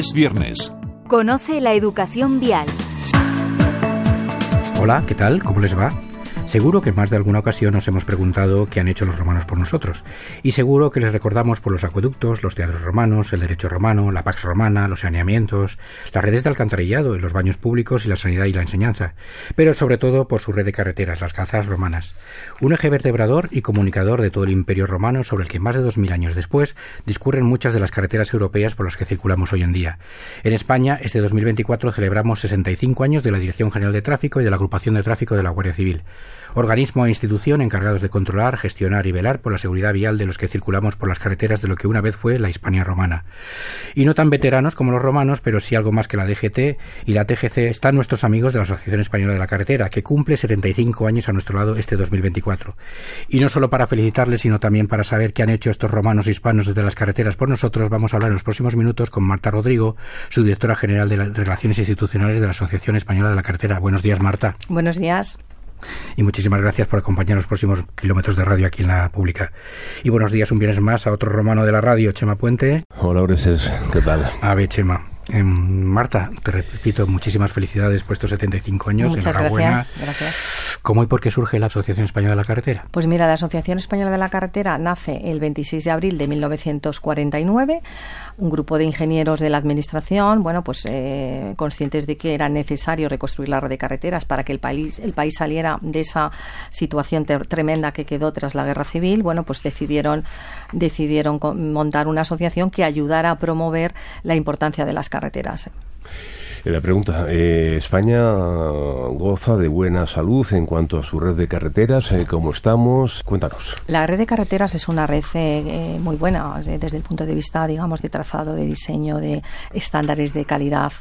Es viernes. Conoce la educación vial. Hola, ¿qué tal? ¿Cómo les va? Seguro que en más de alguna ocasión nos hemos preguntado qué han hecho los romanos por nosotros, y seguro que les recordamos por los acueductos, los teatros romanos, el derecho romano, la pax romana, los saneamientos, las redes de alcantarillado, los baños públicos y la sanidad y la enseñanza, pero sobre todo por su red de carreteras, las calzadas romanas, un eje vertebrador y comunicador de todo el imperio romano sobre el que más de dos mil años después discurren muchas de las carreteras europeas por las que circulamos hoy en día. En España, este 2024 celebramos 65 años de la Dirección General de Tráfico y de la Agrupación de Tráfico de la Guardia Civil organismo e institución encargados de controlar, gestionar y velar por la seguridad vial de los que circulamos por las carreteras de lo que una vez fue la Hispania romana. Y no tan veteranos como los romanos, pero sí algo más que la DGT y la TGC están nuestros amigos de la Asociación Española de la Carretera, que cumple 75 años a nuestro lado este 2024. Y no solo para felicitarles, sino también para saber qué han hecho estos romanos hispanos desde las carreteras por nosotros, vamos a hablar en los próximos minutos con Marta Rodrigo, su directora general de Relaciones Institucionales de la Asociación Española de la Carretera. Buenos días, Marta. Buenos días. Y muchísimas gracias por acompañar los próximos kilómetros de radio aquí en la pública. Y buenos días un viernes más a otro romano de la radio, Chema Puente. Hola, Oreses, ¿qué tal? A ver, Chema. Em, Marta, te repito, muchísimas felicidades por estos 75 años. Muchas Enhorabuena. gracias. gracias. ¿Cómo y por qué surge la Asociación Española de la Carretera? Pues mira, la Asociación Española de la Carretera nace el 26 de abril de 1949. Un grupo de ingenieros de la Administración, bueno, pues eh, conscientes de que era necesario reconstruir la red de carreteras para que el país, el país saliera de esa situación tremenda que quedó tras la Guerra Civil, bueno, pues decidieron, decidieron montar una asociación que ayudara a promover la importancia de las carreteras. Eh, la pregunta, eh, ¿España goza de buena salud en cuanto a su red de carreteras? Eh, ¿Cómo estamos? Cuéntanos. La red de carreteras es una red eh, muy buena desde el punto de vista, digamos, de trazado, de diseño, de estándares de calidad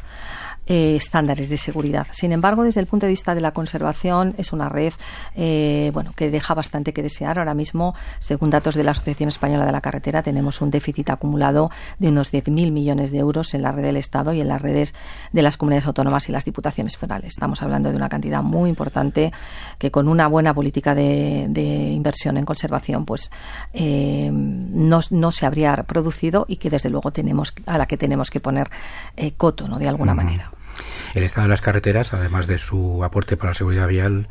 eh, estándares de seguridad. Sin embargo, desde el punto de vista de la conservación, es una red eh, bueno, que deja bastante que desear. Ahora mismo, según datos de la Asociación Española de la Carretera, tenemos un déficit acumulado de unos 10.000 millones de euros en la red del Estado y en las redes de las comunidades autónomas y las diputaciones federales. Estamos hablando de una cantidad muy importante que con una buena política de, de inversión en conservación pues eh, no, no, se habría producido y que desde luego tenemos a la que tenemos que poner eh, coto ¿no? de alguna manera. El estado de las carreteras, además de su aporte para la seguridad vial,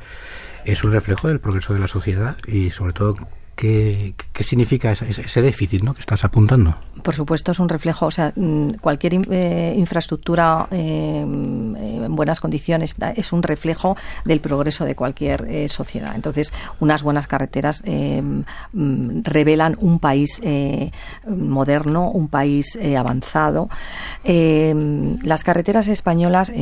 es un reflejo del progreso de la sociedad y sobre todo ¿Qué, ¿Qué, significa ese, ese, déficit ¿no? que estás apuntando? Por supuesto, es un reflejo, o sea, cualquier eh, infraestructura eh, en buenas condiciones es un reflejo del progreso de cualquier eh, sociedad. Entonces, unas buenas carreteras revelan un país moderno, un país avanzado. las carreteras españolas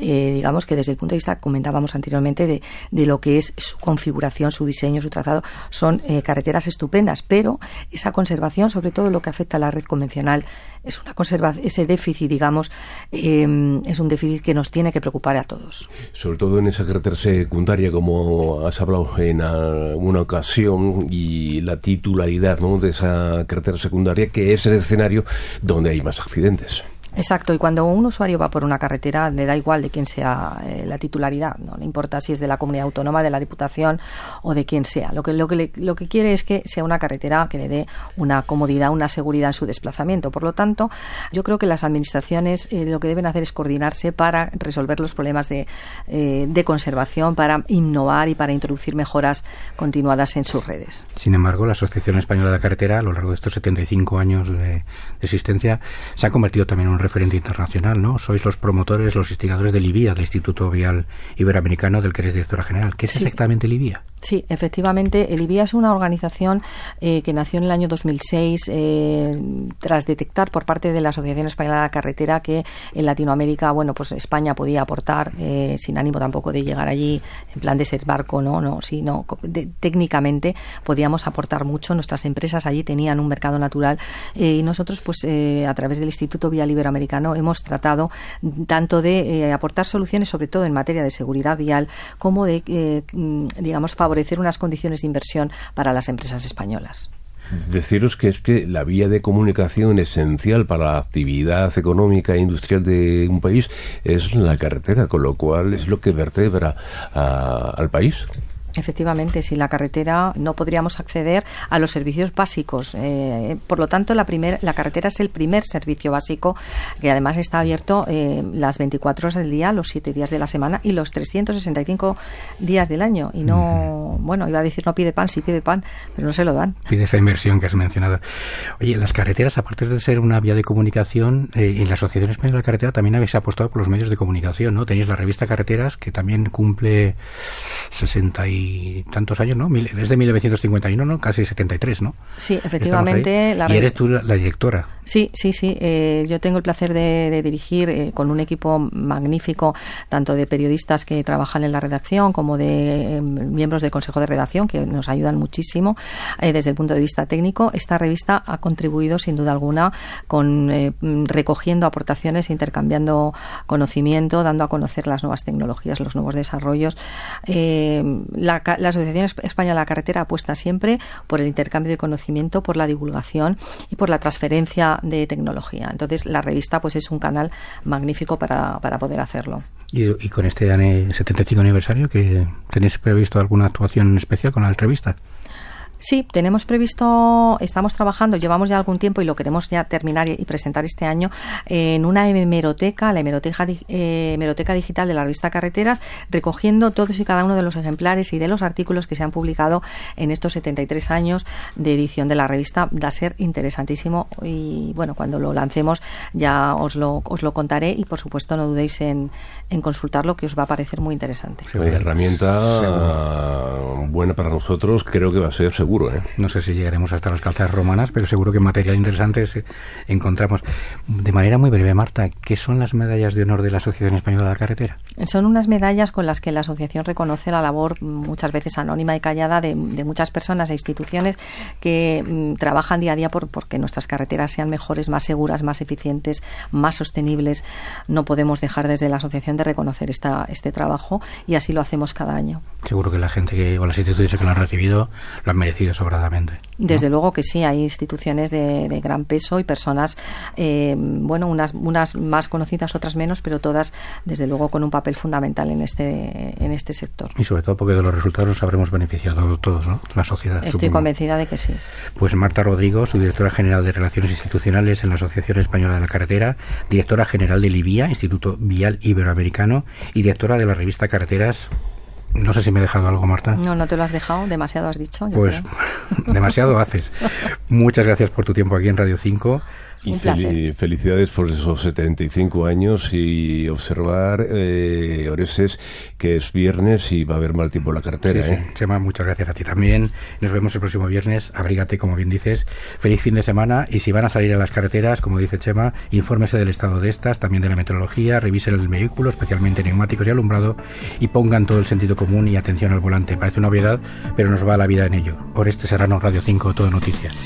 eh, digamos que desde el punto de vista, comentábamos anteriormente, de, de, lo que es su configuración, su diseño, su trazado, son eh, carreteras estupendas, pero esa conservación, sobre todo lo que afecta a la red convencional, es una conservación, ese déficit, digamos, eh, es un déficit que nos tiene que preocupar a todos. Sobre todo en esa carretera secundaria, como has hablado en alguna ocasión, y la titularidad ¿no? de esa carretera secundaria, que es el escenario donde hay más accidentes. Exacto, y cuando un usuario va por una carretera, le da igual de quién sea eh, la titularidad, no le importa si es de la comunidad autónoma, de la diputación o de quien sea. Lo que, lo que, le, lo que quiere es que sea una carretera que le dé una comodidad, una seguridad en su desplazamiento. Por lo tanto, yo creo que las administraciones eh, lo que deben hacer es coordinarse para resolver los problemas de, eh, de conservación, para innovar y para introducir mejoras continuadas en sus redes. Sin embargo, la Asociación Española de la Carretera, a lo largo de estos 75 años de, de existencia, se ha convertido también en un referente internacional, ¿no? Sois los promotores, los instigadores del IBIA, del Instituto Vial Iberoamericano, del que eres directora general. ¿Qué es sí. exactamente el IBIA? Sí, efectivamente, el IBIA es una organización eh, que nació en el año 2006 eh, tras detectar por parte de la Asociación Española de la Carretera que en Latinoamérica, bueno, pues España podía aportar, eh, sin ánimo tampoco de llegar allí en plan de ser barco, no, no, sino de, técnicamente podíamos aportar mucho. Nuestras empresas allí tenían un mercado natural y nosotros, pues a través del Instituto Vial Iberoamericano Americano hemos tratado tanto de eh, aportar soluciones, sobre todo en materia de seguridad vial, como de, eh, digamos, favorecer unas condiciones de inversión para las empresas españolas. Deciros que es que la vía de comunicación esencial para la actividad económica e industrial de un país es la carretera, con lo cual es lo que vertebra al país. Efectivamente, sin la carretera no podríamos acceder a los servicios básicos. Eh, por lo tanto, la, primer, la carretera es el primer servicio básico que además está abierto eh, las 24 horas del día, los 7 días de la semana y los 365 días del año. Y no, bueno, iba a decir no pide pan, sí pide pan, pero no se lo dan. Pide esa inversión que has mencionado. Oye, las carreteras, aparte de ser una vía de comunicación, eh, en la Asociación Española de la Carretera también habéis apostado por los medios de comunicación, ¿no? Tenéis la revista Carreteras, que también cumple 60 y tantos años, ¿no? Desde 1951, ¿no? Casi 73, ¿no? Sí, efectivamente. y eres tú la, directora. Sí, sí, sí. Eh, yo tengo el placer de, dirigir eh, con un equipo magnífico, tanto de periodistas que trabajan en la redacción como de em, miembros del Consejo de Redacción, que nos ayudan muchísimo eh, desde el punto de vista técnico. Esta revista ha contribuido, sin duda alguna, con recogiendo aportaciones, intercambiando conocimiento, dando a conocer las nuevas tecnologías, los nuevos desarrollos. la la, Asociación Española de la Carretera apuesta siempre por el intercambio de conocimiento, por la divulgación y por la transferencia de tecnología. Entonces, la revista pues es un canal magnífico para, para poder hacerlo. ¿Y, con este 75 aniversario que tenéis previsto alguna actuación especial con la revista? Sí, tenemos previsto, estamos trabajando, llevamos ya algún tiempo y lo queremos ya terminar y presentar este año en una hemeroteca, la hemeroteca, eh, hemeroteca digital de la revista Carreteras, recogiendo todos y cada uno de los ejemplares y de los artículos que se han publicado en estos 73 años de edición de la revista. Va a ser interesantísimo y bueno, cuando lo lancemos ya os lo, os lo contaré y por supuesto no dudéis en, en consultarlo que os va a parecer muy interesante. Sí, herramienta buena para nosotros, creo que va a ser seguro ¿eh? No sé si llegaremos hasta las calzas romanas, pero seguro que material interesante encontramos. De manera muy breve, Marta, ¿qué son las medallas de honor de la Asociación Española de la Carretera? Son unas medallas con las que la asociación reconoce la labor muchas veces anónima y callada de, muchas personas e instituciones que mm, trabajan día a día por porque nuestras carreteras sean mejores, más seguras, más eficientes, más sostenibles. No podemos dejar desde la asociación de reconocer esta, este trabajo y así lo hacemos cada año. Seguro que la gente que, o las instituciones que lo han recibido lo han merecido sobradamente. Desde luego que sí, hay instituciones de, gran peso y personas, eh, bueno, unas, unas más conocidas, otras menos, pero todas, desde luego, con un papel fundamental en este, en este sector. Y sobre todo porque de los resultados nos habremos beneficiado todos, ¿no? La sociedad. Estoy convencida de que sí. Pues Marta Rodrigo, subdirectora general de Relaciones Institucionales en la Asociación Española de la Carretera, directora general de Libia, Instituto Vial Iberoamericano, y directora de la revista Carreteras no sé si me he dejado algo, Marta. No, no te lo has dejado, demasiado has dicho. Pues demasiado haces. Muchas gracias por tu tiempo aquí en Radio 5. Y felicidades por esos 75 años y observar, eh, Oreses, que es viernes y va a haber mal tiempo en la cartera. Sí, ¿eh? Chema, muchas gracias a ti también. Nos vemos el próximo viernes. Abrígate, como bien dices. Feliz fin de semana. Y si van a salir a las carreteras, como dice Chema, infórmese del estado de estas, también de la meteorología, revisen el vehículo, especialmente neumáticos y alumbrado, y pongan todo el sentido común y atención al volante. Parece una obviedad, pero nos va la vida en ello. Oreste Serrano, Radio 5, Todo Noticias.